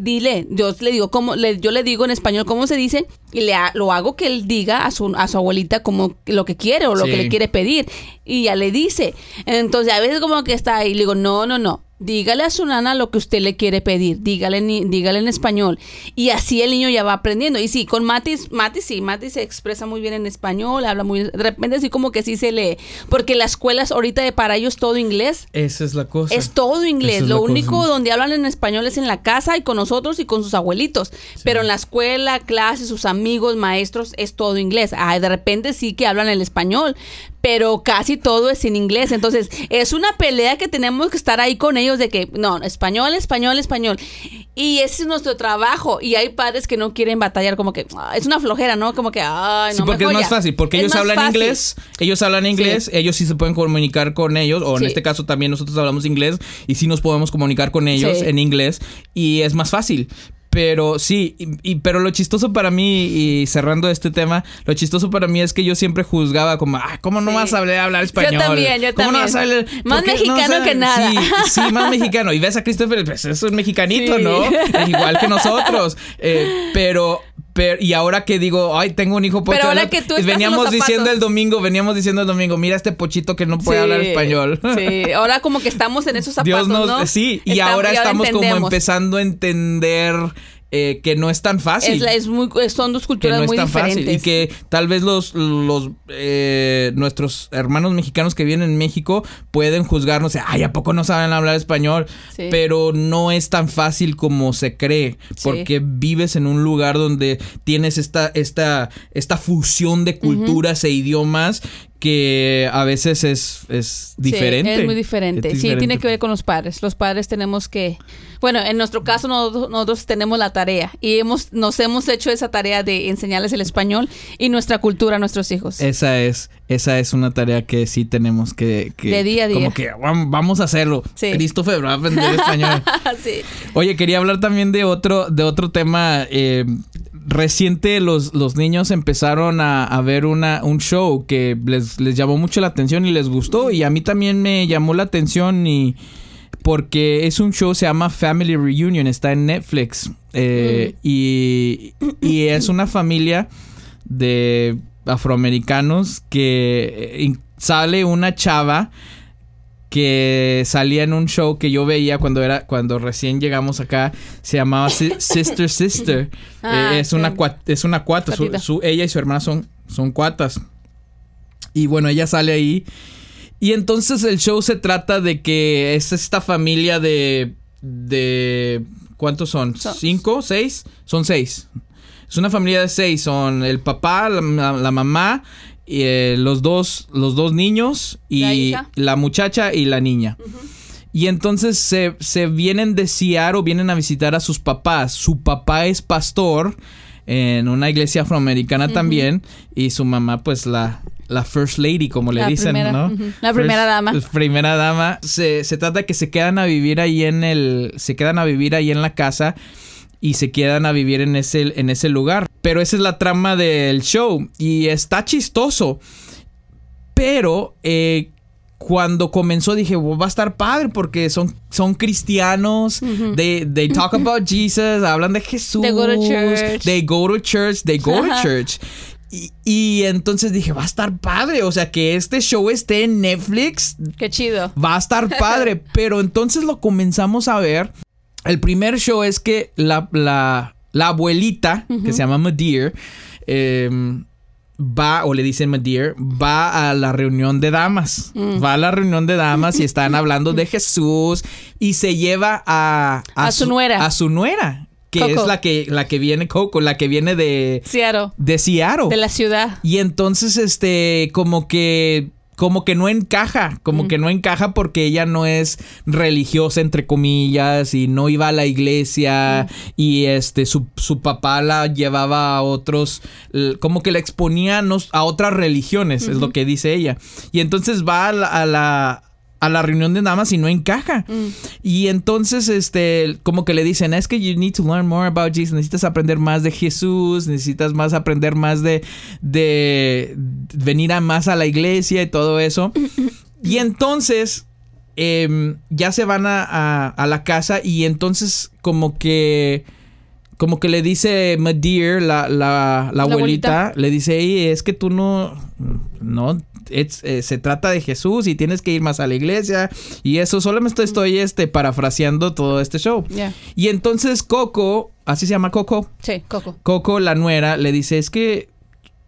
Dile, yo le digo cómo, le, yo le digo en español cómo se dice y le ha- lo hago que él diga a su, a su abuelita como lo que quiere o lo Sí. que le quiere pedir y ya le dice. Entonces a veces como que está ahí, le digo, no, no, no, dígale a su nana lo que usted le quiere pedir, dígale, ni- dígale en español. Y así el niño ya va aprendiendo. Y sí, con Matis, Matis sí, Matis se expresa muy bien en español, habla muy, de repente así como que sí se lee, porque las escuelas ahorita de para ellos todo inglés. Esa es la cosa. Es todo inglés. Es Lo cosa. único donde hablan en español es en la casa y con nosotros y con sus abuelitos. Pero en la escuela, clases, sus amigos, maestros, es todo inglés. Ah, de repente sí que hablan el español, pero casi todo es en inglés. Entonces, es una pelea que tenemos que estar ahí con ellos de que, no, español, español, español. Y ese es nuestro trabajo. Y hay padres que no quieren batallar, como que ah, es una flojera, ¿no? Como que, ay, Sí, no, porque es más ya. fácil, porque Es ellos hablan fácil. inglés, ellos hablan inglés, ellos sí se pueden comunicar con ellos, o en Sí. este caso también nosotros hablamos inglés y sí nos podemos comunicar con ellos Sí. en inglés y es más fácil. Pero sí, y, y- pero lo chistoso para mí, y cerrando este tema, lo chistoso para mí es que yo siempre juzgaba como, ah, ¿cómo no Sí. vas a hablar, hablar español? también, yo ¿Cómo no también. vas a hablar? Más ¿Por qué no mexicano sabes?" que nada. Sí, sí, más mexicano. Y ves a Christopher, pues es un mexicanito, Sí. ¿no? Igual que nosotros. Eh, pero, pero, y ahora que digo, ay, tengo un hijo pocho. Pero ahora que tú estás en veníamos los diciendo el domingo, veníamos diciendo el domingo, mira este pochito que no puede Sí, hablar español. Sí, ahora como que estamos en esos zapatos, Dios nos, ¿no? sí, y Estamos- ahora estamos como empezando a entender eh, que no es tan fácil. Es, la- es muy, son dos que culturas no es muy tan diferentes. fácil y que tal vez los, los eh, nuestros hermanos mexicanos que viven en México pueden juzgarnos, ay, ¿a poco no saben hablar español? Sí. Pero no es tan fácil como se cree, Sí. porque vives en un lugar donde tienes esta, esta, esta fusión de culturas e idiomas que a veces es, es diferente. Sí, es muy diferente. Es Sí, tiene que ver con los padres. Los padres tenemos que, bueno, en nuestro caso nosotros, nosotros tenemos la tarea y hemos, nos hemos hecho esa tarea de enseñarles el español y nuestra cultura a nuestros hijos. Esa es, esa es una tarea que sí tenemos que, que- De día a día. Como que vam- vamos a hacerlo. Sí. Christopher va a aprender español. sí. Oye, quería hablar también de otro, de otro tema. eh, reciente los, los niños empezaron a, a ver una, un show que les, les llamó mucho la atención y les gustó. Y a mí también me llamó la atención y porque es un show, se llama Family Reunion, está en Netflix. eh, y, y es una familia de afroamericanos que eh, sale una chava que salía en un show que yo veía cuando era cuando recién llegamos acá se llamaba Si- Sister Sister. Ah, Eh, es una cua- es una cuata su- Cuatita. su- ella y su hermana son son cuatas. Y bueno ella sale ahí. Y entonces el show se trata de que es esta familia de de cuántos son Son- cinco seis son seis. Es una familia de seis. Son el papá la, la- la mamá y eh, los dos los dos niños y La muchacha y la niña y entonces se, se vienen de Seattle, vienen a visitar a sus papás. Su papá es pastor en una iglesia afroamericana también. Y su mamá, pues, la, la First Lady, como le La dicen, primera, ¿no? La primera dama. Primera dama. Se, se trata que se quedan a vivir ahí en el. Se quedan a vivir ahí en la casa y se quedan a vivir en ese, en ese lugar. Pero esa es la trama del show. Y está chistoso. Pero eh, cuando comenzó dije, "Well, va a estar padre porque son, son cristianos. they, they talk about Jesus, hablan de Jesús. They go to church. They go to church, they go to church. Y, y entonces dije, va a estar padre. O sea, que este show esté en Netflix, Qué chido. va a estar padre. Pero entonces lo comenzamos a ver. El primer show es que la, la, la abuelita, que se llama Madeir, em, va, o le dicen Madeir, va a la reunión de damas. Mm. Va a la reunión de damas y están hablando de Jesús y se lleva a, A su nuera. A su nuera, que Coco. es la que, la que viene, Coco, la que viene de, Seattle. de Seattle. De la ciudad. Y entonces, este, como que, como que no encaja, como Mm. que no encaja porque ella no es religiosa, entre comillas, y no iba a la iglesia, Mm. y este, su, su papá la llevaba a otros, como que la exponía a otras religiones, es lo que dice ella. Y entonces va a la, a la, a la reunión de damas y no encaja. Mm. Y entonces, este, como que le dicen, es que you need to learn more about Jesus, necesitas aprender más de Jesús, necesitas más aprender más de, de venir a más a la iglesia y todo eso. Y entonces, em, ya se van a, a- a la casa y entonces como que... Como que le dice Madeir, la, la, la abuelita, abuelita. le dice, "Ey, es que tú no, no, eh, se trata de Jesús y tienes que ir más a la iglesia y eso, solamente estoy este, parafraseando todo este show. Y entonces Coco, así se llama Coco, Sí, Coco. Coco, la nuera, le dice, es que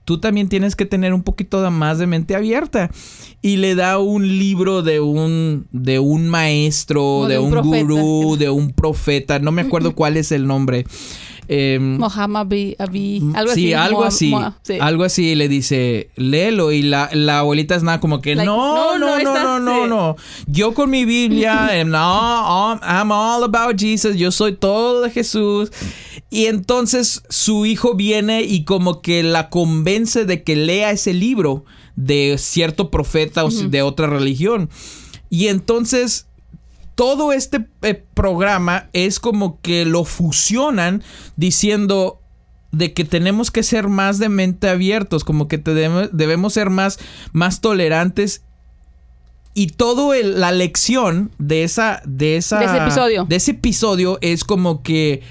tú también tienes que tener un poquito más de mente abierta. Y le da un libro de un, de un maestro, de, de un, un gurú, de un profeta, no me acuerdo cuál es el nombre. Em, Mohammed Abi, Abi- algo sí, así. algo así. Moa- sí. Algo así le dice, léelo. Y la, la abuelita es nada como que, Like, no, no, no, no, no, no, no, no. Yo con mi Biblia, em, no, I'm- I'm all about Jesus. Yo soy todo de Jesús. Y entonces su hijo viene y como que la convence de que lea ese libro de cierto profeta o de otra religión. Y entonces todo este eh, programa es como que lo fusionan diciendo de que tenemos que ser más de mente abiertos, como que te- debemos ser más, más tolerantes. Y todo el- la lección de esa, de esa, De ese episodio. de ese episodio es como que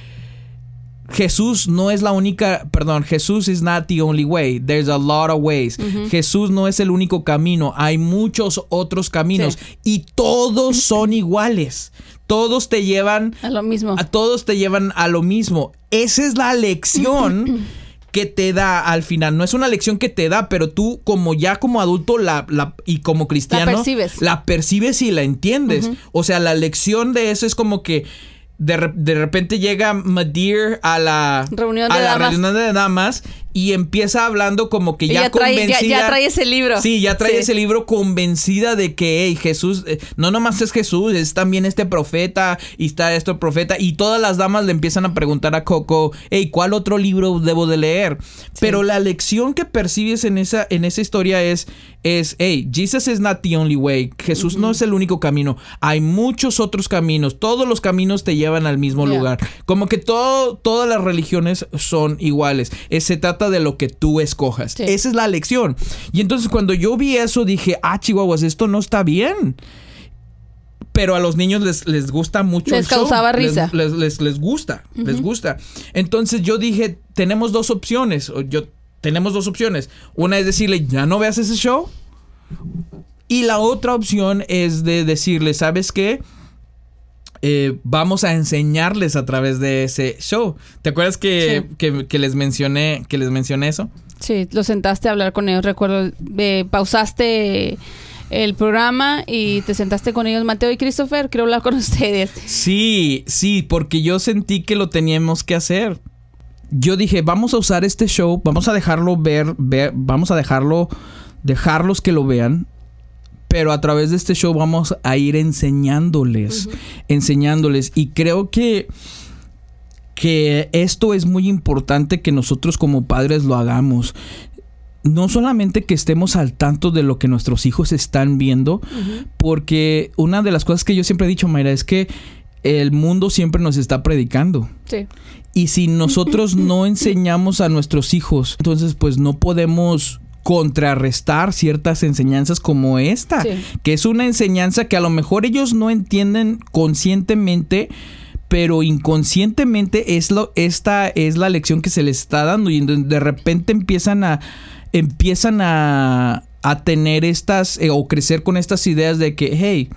Jesús no es la única, perdón, Jesús is not the only way. There's a lot of ways. Jesús no es el único camino. Hay muchos otros caminos y todos son iguales. Todos te llevan A lo mismo. a todos te llevan a lo mismo. Esa es la lección que te da al final. No es una lección que te da, pero tú como ya como adulto la, la- y como cristiano percibes. la percibes y la entiendes. O sea, la lección de eso es como que de, re- de repente llega Madeir a la Reunión a de la damas. reunión de damas y empieza hablando como que ya trae, convencida. ya trae ese libro. Sí, ya trae Sí. ese libro convencida de que hey, Jesús, eh, no nomás es Jesús, es también este profeta y está este profeta. Y todas las damas le empiezan a preguntar a Coco, hey, ¿cuál otro libro debo de leer? Pero la lección que percibes en esa, en esa historia es, es, hey, Jesus is not the only way. Jesús no es el único camino. Hay muchos otros caminos. Todos los caminos te llevan al mismo Yeah. lugar. Como que todo, todas las religiones son iguales. Eh, se trata de lo que tú escojas. Sí. Esa es la lección. Y entonces cuando yo vi eso dije, ah, chihuahuas, esto no está bien. Pero a los niños les, les gusta mucho. Les el causaba risa. Les, les, les gusta, les gusta. Entonces yo dije, tenemos dos opciones. O Yo, tenemos dos opciones. Una es decirle, ya no veas ese show. Y la otra opción es de decirle, ¿sabes qué? Eh, vamos a enseñarles a través de ese show. ¿Te acuerdas que, Sí. que- que les mencioné que les mencioné eso? Sí, lo sentaste a hablar con ellos, recuerdo. eh, pausaste el programa y te sentaste con ellos, Mateo y Christopher, quiero hablar con ustedes. Sí, sí, porque yo sentí que lo teníamos que hacer. Yo dije, vamos a usar este show, vamos a dejarlo ver, ver vamos a dejarlo, dejarlos que lo vean, pero a través de este show vamos a ir enseñándoles, enseñándoles. Y creo que, que esto es muy importante que nosotros como padres lo hagamos. no solamente que estemos al tanto de lo que nuestros hijos están viendo, porque una de las cosas que yo siempre he dicho, Mayra, es que el mundo siempre nos está predicando. Sí. Y si nosotros no enseñamos a nuestros hijos, entonces pues no podemos contrarrestar ciertas enseñanzas como esta, Sí. que es una enseñanza que a lo mejor ellos no entienden conscientemente, pero inconscientemente es lo, esta es la lección que se les está dando y de repente empiezan a empiezan a, a tener estas eh, o crecer con estas ideas de que hey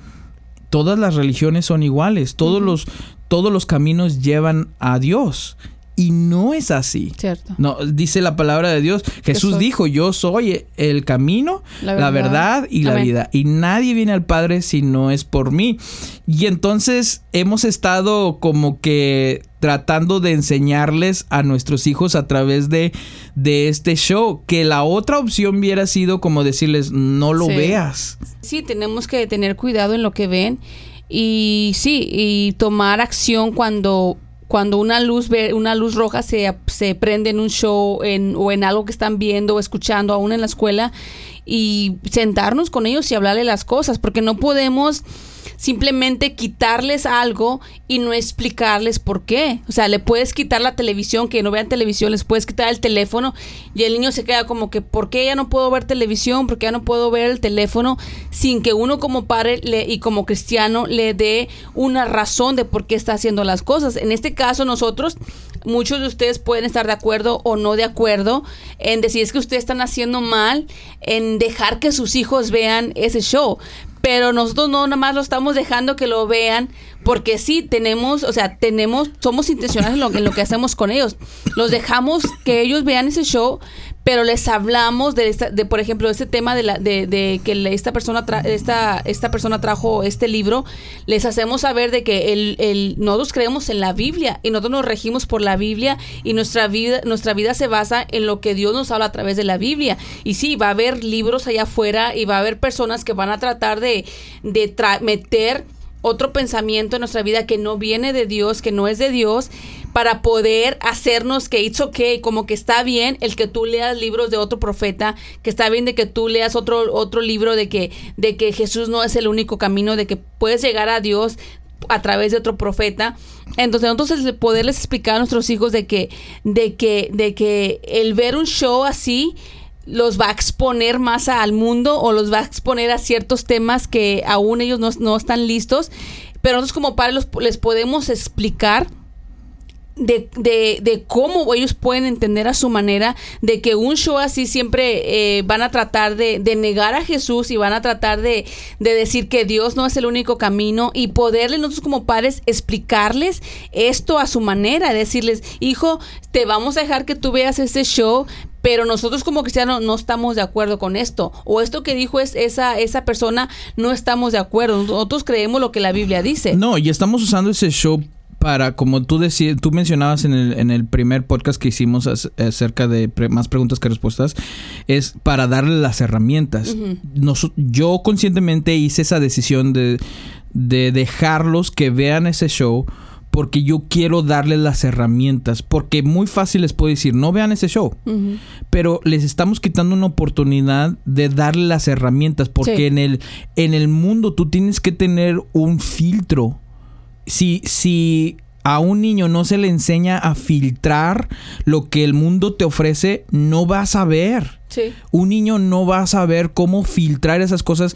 todas las religiones son iguales todos los todos los caminos llevan a Dios y no es así Cierto. no, dice la palabra de Dios. Jesús dijo, yo soy el camino, La la verdad, y la vida. Y nadie viene al Padre si no es por mí. Y entonces hemos estado como que tratando de enseñarles a nuestros hijos a través de, de este show. Que la otra opción hubiera sido como decirles, no lo Sí. veas. Sí, tenemos que tener cuidado en lo que ven y sí, y tomar acción cuando cuando una luz ve- una luz roja se, se prende en un show en, o en algo que están viendo o escuchando aún en la escuela y sentarnos con ellos y hablarle las cosas porque no podemos simplemente quitarles algo y no explicarles por qué. O sea, le puedes quitar la televisión, que no vean televisión, les puedes quitar el teléfono y el niño se queda como que, ¿por qué ya no puedo ver televisión? ¿Por qué ya no puedo ver el teléfono? Sin que uno como padre le- y como cristiano le dé una razón de por qué está haciendo las cosas. En este caso nosotros, muchos de ustedes pueden estar de acuerdo o no de acuerdo en decir es que ustedes están haciendo mal en dejar que sus hijos vean ese show. Pero nosotros no nada más lo estamos dejando que lo vean porque sí tenemos, o sea, tenemos, somos intencionales en lo, en lo que hacemos con ellos. Los dejamos que ellos vean ese show, pero les hablamos de, esta- de por ejemplo, este tema de, la, de, de que esta persona, tra- esta, esta persona trajo este libro, les hacemos saber de que el, el, nosotros creemos en la Biblia y nosotros nos regimos por la Biblia y nuestra vida, nuestra vida se basa en lo que Dios nos habla a través de la Biblia. Y sí, va a haber libros allá afuera y va a haber personas que van a tratar de, de tra- meter otro pensamiento en nuestra vida que no viene de Dios, que no es de Dios, para poder hacernos que it's okay, como que está bien el que tú leas libros de otro profeta, que está bien de que tú leas otro otro libro de que de que Jesús no es el único camino, de que puedes llegar a Dios a través de otro profeta. Entonces, entonces poderles explicar a nuestros hijos de que de que de que el ver un show así los va a exponer más al mundo o los va a exponer a ciertos temas que aún ellos no, no están listos. Pero nosotros como padres los- les podemos explicar de, de, de cómo ellos pueden entender a su manera de que un show así siempre eh, van a tratar de, de negar a Jesús y van a tratar de, de decir que Dios no es el único camino y poderle nosotros como padres explicarles esto a su manera, decirles, hijo, te vamos a dejar que tú veas este show, pero nosotros como cristianos no estamos de acuerdo con esto. O esto que dijo es esa, esa persona, no estamos de acuerdo. Nosotros creemos lo que la Biblia dice. No, y estamos usando ese show para, como tú decías, tú mencionabas en el, en el primer podcast que hicimos ac- acerca de pre- más preguntas que respuestas, es para darle las herramientas. Yo conscientemente hice esa decisión de, de dejarlos que vean ese show porque yo quiero darles las herramientas, porque muy fácil les puedo decir, no vean ese show, pero les estamos quitando una oportunidad de darle las herramientas, porque Sí. en, el, en el mundo tú tienes que tener un filtro. Si, si a un niño no se le enseña a filtrar lo que el mundo te ofrece, no va a saber. Sí. Un niño no va a saber cómo filtrar esas cosas.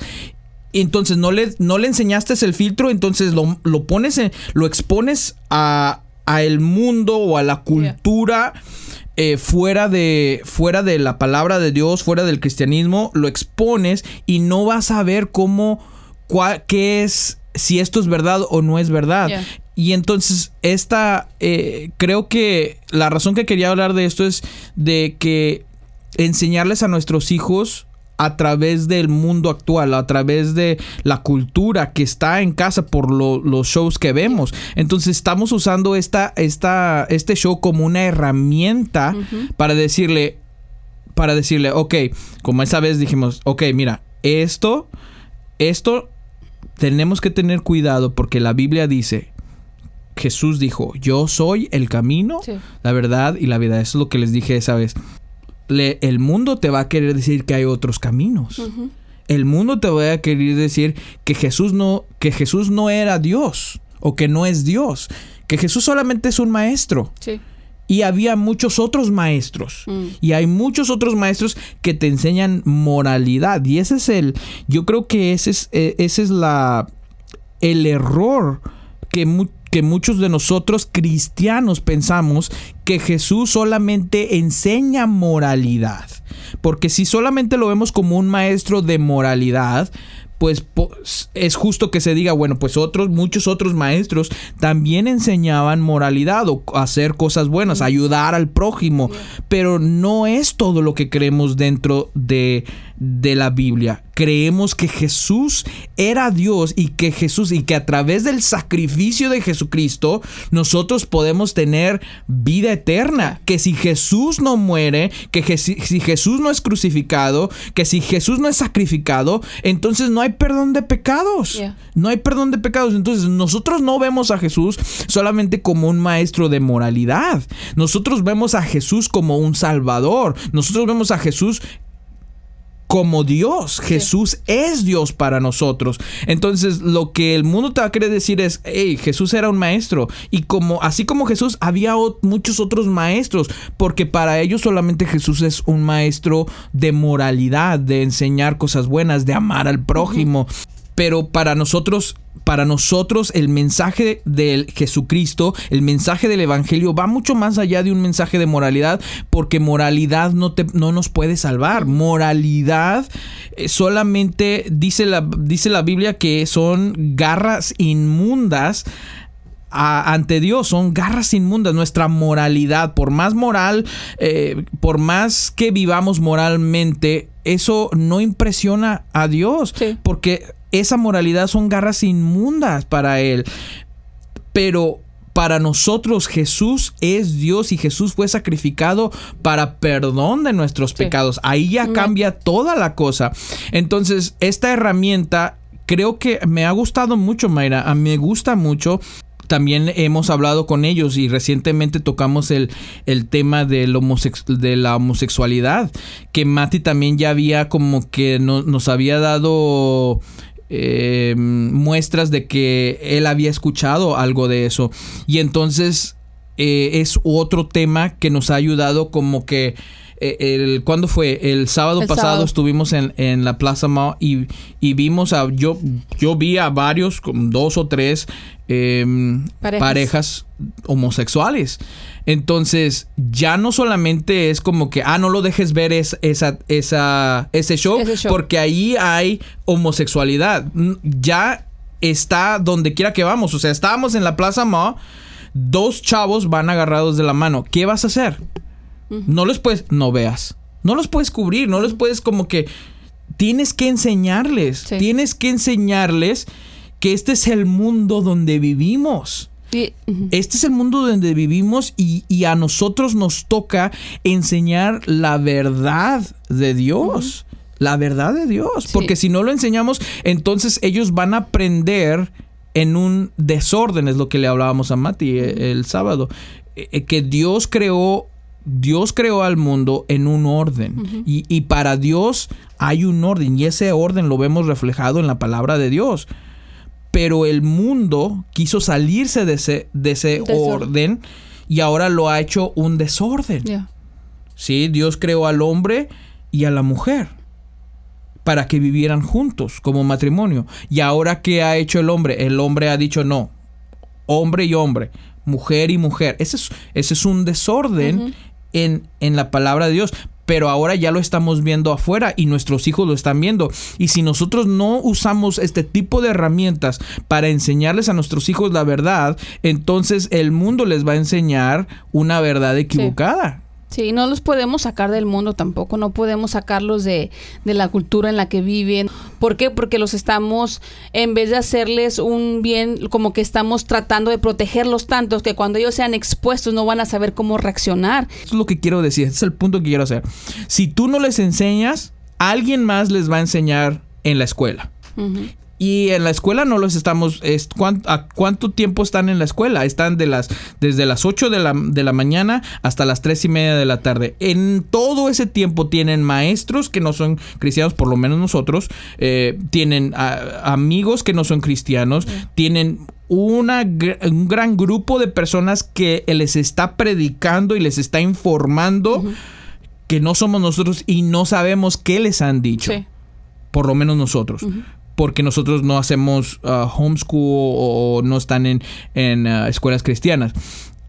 Entonces no le, no le enseñaste el filtro, entonces lo, lo pones, en- lo expones a, a el mundo o a la cultura eh, fuera, de, fuera de la palabra de Dios, fuera del cristianismo, lo expones y no vas a ver cómo, cua- qué es, si esto es verdad o no es verdad. Yeah. Y entonces, esta, eh, creo que la razón que quería hablar de esto es de que enseñarles a nuestros hijos a través del mundo actual, a través de la cultura que está en casa por lo- los shows que vemos. Entonces estamos usando esta, esta, este show como una herramienta para decirle, para decirle, ok, como esa vez dijimos, ok, mira, esto, esto tenemos que tener cuidado porque la Biblia dice, Jesús dijo, yo soy el camino, Sí. la verdad y la vida. Eso es lo que les dije esa vez. Le- el mundo te va a querer decir que hay otros caminos. El mundo te va a querer decir que Jesús no, que Jesús no era Dios o que no es Dios, que Jesús solamente es un maestro. Sí. Y había muchos otros maestros. Mm. Y hay muchos otros maestros que te enseñan moralidad. Y ese es el. Yo creo que ese es, eh, ese es la. el error que, que muchos de nosotros cristianos pensamos que Jesús solamente enseña moralidad. Porque si solamente lo vemos como un maestro de moralidad, pues po- es justo que se diga, bueno, pues otros, muchos otros maestros también enseñaban moralidad o hacer cosas buenas, ayudar al prójimo, pero no es todo lo que creemos dentro de, de la Biblia. Creemos que Jesús era Dios y que Jesús y que a través del sacrificio de Jesucristo nosotros podemos tener vida eterna. Que si Jesús no muere, que je- si Jesús no es crucificado, que si Jesús no es sacrificado, entonces no hay perdón de pecados. No hay perdón de pecados. Entonces nosotros no vemos a Jesús solamente como un maestro de moralidad. Nosotros vemos a Jesús como un salvador. Nosotros vemos a Jesús como Dios. Jesús es Dios para nosotros. Entonces, lo que el mundo te va a querer decir es, hey, Jesús era un maestro. Y como, así como Jesús, había muchos otros maestros. Porque para ellos solamente Jesús es un maestro de moralidad, de enseñar cosas buenas, de amar al prójimo. Pero para nosotros, para nosotros el mensaje de Jesucristo, el mensaje del Evangelio va mucho más allá de un mensaje de moralidad, porque moralidad no, te, no nos puede salvar. Moralidad eh, solamente dice la, dice la Biblia que son garras inmundas a- ante Dios son garras inmundas. Nuestra moralidad, por más moral, eh, por más que vivamos moralmente, eso no impresiona a Dios. Sí. Porque esa moralidad son garras inmundas para Él. Pero para nosotros Jesús es Dios y Jesús fue sacrificado para perdón de nuestros Sí. pecados. Ahí ya cambia toda la cosa. Entonces, esta herramienta creo que me ha gustado mucho, Mayra. A mí me gusta mucho. También hemos hablado con ellos y recientemente tocamos el, el tema del homosex- de la homosexualidad, que Mati también ya había como que no- nos había dado eh, muestras de que él había escuchado algo de eso. Y entonces eh, es otro tema que nos ha ayudado como que... eh, El, ¿Cuándo fue? El sábado El pasado sábado. estuvimos en, en la Plaza Mao y, y vimos a... Yo, yo vi a varios, dos o tres em, Parejas. parejas homosexuales. Entonces, ya no solamente es como que, ah, no lo dejes ver es- esa, esa, ese show, Ese show. porque ahí hay homosexualidad. Ya está donde quiera que vamos. O sea, estábamos en la Plaza Mao, dos chavos van agarrados de la mano. ¿Qué vas a hacer? No los puedes, no veas. No los puedes cubrir, no los puedes como que... Tienes que enseñarles, Sí. tienes que enseñarles que este es el mundo donde vivimos. Sí. Este es el mundo donde vivimos y, y a nosotros nos toca enseñar la verdad de Dios. La verdad de Dios. Sí. Porque si no lo enseñamos, entonces ellos van a aprender en un desorden, es lo que le hablábamos a Mati eh, el, sábado. Eh, eh, que Dios creó. Dios creó al mundo en un orden y, y para Dios hay un orden y ese orden lo vemos reflejado en la palabra de Dios pero el mundo quiso salirse de ese, de ese orden y ahora lo ha hecho un desorden. ¿Sí? Dios creó al hombre y a la mujer para que vivieran juntos como matrimonio. Y ahora ¿qué ha hecho el hombre? El hombre ha dicho no, hombre y hombre, mujer y mujer. Ese es, ese es un desorden. En, en la palabra de Dios. Pero ahora ya lo estamos viendo afuera y nuestros hijos lo están viendo. Y si nosotros no usamos este tipo de herramientas para enseñarles a nuestros hijos la verdad, entonces el mundo les va a enseñar una verdad equivocada. Sí, no los podemos sacar del mundo tampoco, no podemos sacarlos de, de la cultura en la que viven. ¿Por qué? Porque los estamos, en vez de hacerles un bien, como que estamos tratando de protegerlos tanto que cuando ellos sean expuestos no van a saber cómo reaccionar. Eso es lo que quiero decir, este es el punto que quiero hacer. Si tú no les enseñas, alguien más les va a enseñar en la escuela. Ujú. Y en la escuela no los estamos. Es, ¿A cuánto tiempo están en la escuela? Están de las, desde las 8 de la, de la mañana hasta las 3 y media de la tarde. En todo ese tiempo tienen maestros que no son cristianos, por lo menos nosotros. eh, tienen a- amigos que no son cristianos. Tienen una, un gran grupo de personas que les está predicando y les está informando que no somos nosotros y no sabemos qué les han dicho Sí. por lo menos nosotros. Porque nosotros no hacemos uh, homeschool o, o no están en, en, uh, escuelas cristianas.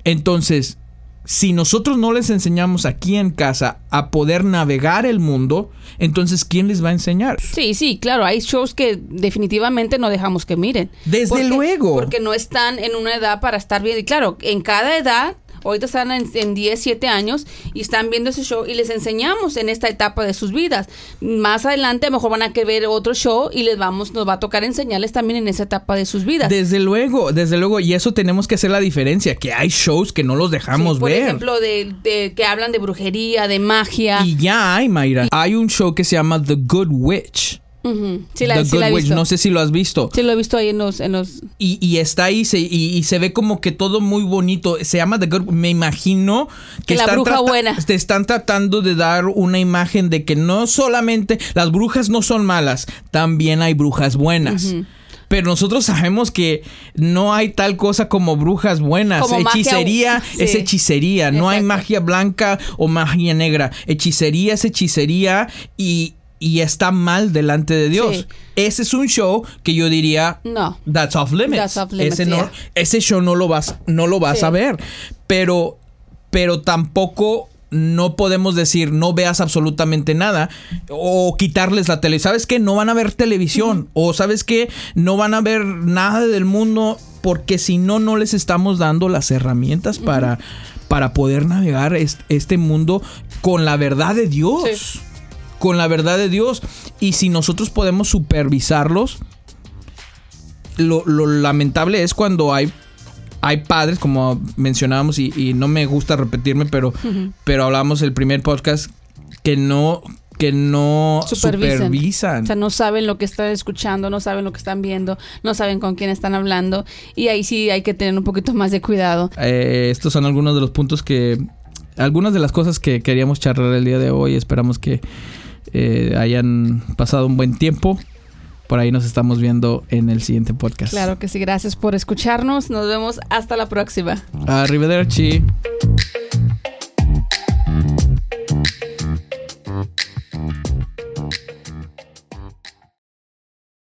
Entonces, si nosotros no les enseñamos aquí en casa a poder navegar el mundo, entonces ¿quién les va a enseñar? Sí, sí, claro, hay shows que definitivamente no dejamos que miren. Desde Porque- luego. Porque no están en una edad para estar bien. Y claro, en cada edad, ahorita están en, en 10, 7 años y están viendo ese show y les enseñamos en esta etapa de sus vidas. Más adelante a lo mejor van a querer ver otro show y les vamos, nos va a tocar enseñarles también en esa etapa de sus vidas. Desde luego, desde luego, y eso tenemos que hacer la diferencia, que hay shows que no los dejamos Sí, por ver. ejemplo, de, de que hablan de brujería, de magia. y ya hay, Mayra. Hay un show que se llama The Good Witch. Sí, la, The sí Good la he Witch, visto. no sé si lo has visto. Sí, lo he visto ahí en los... En los Y, y está ahí se- y, y se ve como que todo muy bonito. Se llama The Good. Me imagino que, la están bruja buena. Te están tratando de dar una imagen de que no solamente las brujas no son malas, también hay brujas buenas. Pero nosotros sabemos que no hay tal cosa como brujas buenas. Como magia- hechicería sí. es hechicería. No hay magia blanca o magia negra. Hechicería es hechicería y, y está mal delante de Dios. Sí. Ese es un show que yo diría no. That's off limits. That's off limits, ese, no- yeah. ese show no lo vas, no lo vas Sí. a ver. Pero, pero tampoco no podemos decir no veas absolutamente nada o quitarles la tele. ¿Sabes qué? No van a ver televisión. O sabes qué? No van a ver nada del mundo porque si no, no les estamos dando las herramientas para, para poder navegar est- este mundo con la verdad de Dios. Sí. Con la verdad de Dios. Y si nosotros podemos supervisarlos, lo, lo lamentable es cuando hay, hay padres, como mencionábamos, y, y no me gusta repetirme, pero, pero hablamos el primer podcast, que no, que no Supervisen. supervisan. O sea, no saben lo que están escuchando, no saben lo que están viendo, no saben con quién están hablando. Y ahí sí hay que tener un poquito más de cuidado. Eh, estos son algunos de los puntos que. Algunas de las cosas que queríamos charlar el día de hoy. Esperamos que eh, hayan pasado un buen tiempo. Por ahí nos estamos viendo en el siguiente podcast. Claro que sí, gracias por escucharnos. Nos vemos hasta la próxima. Arrivederci.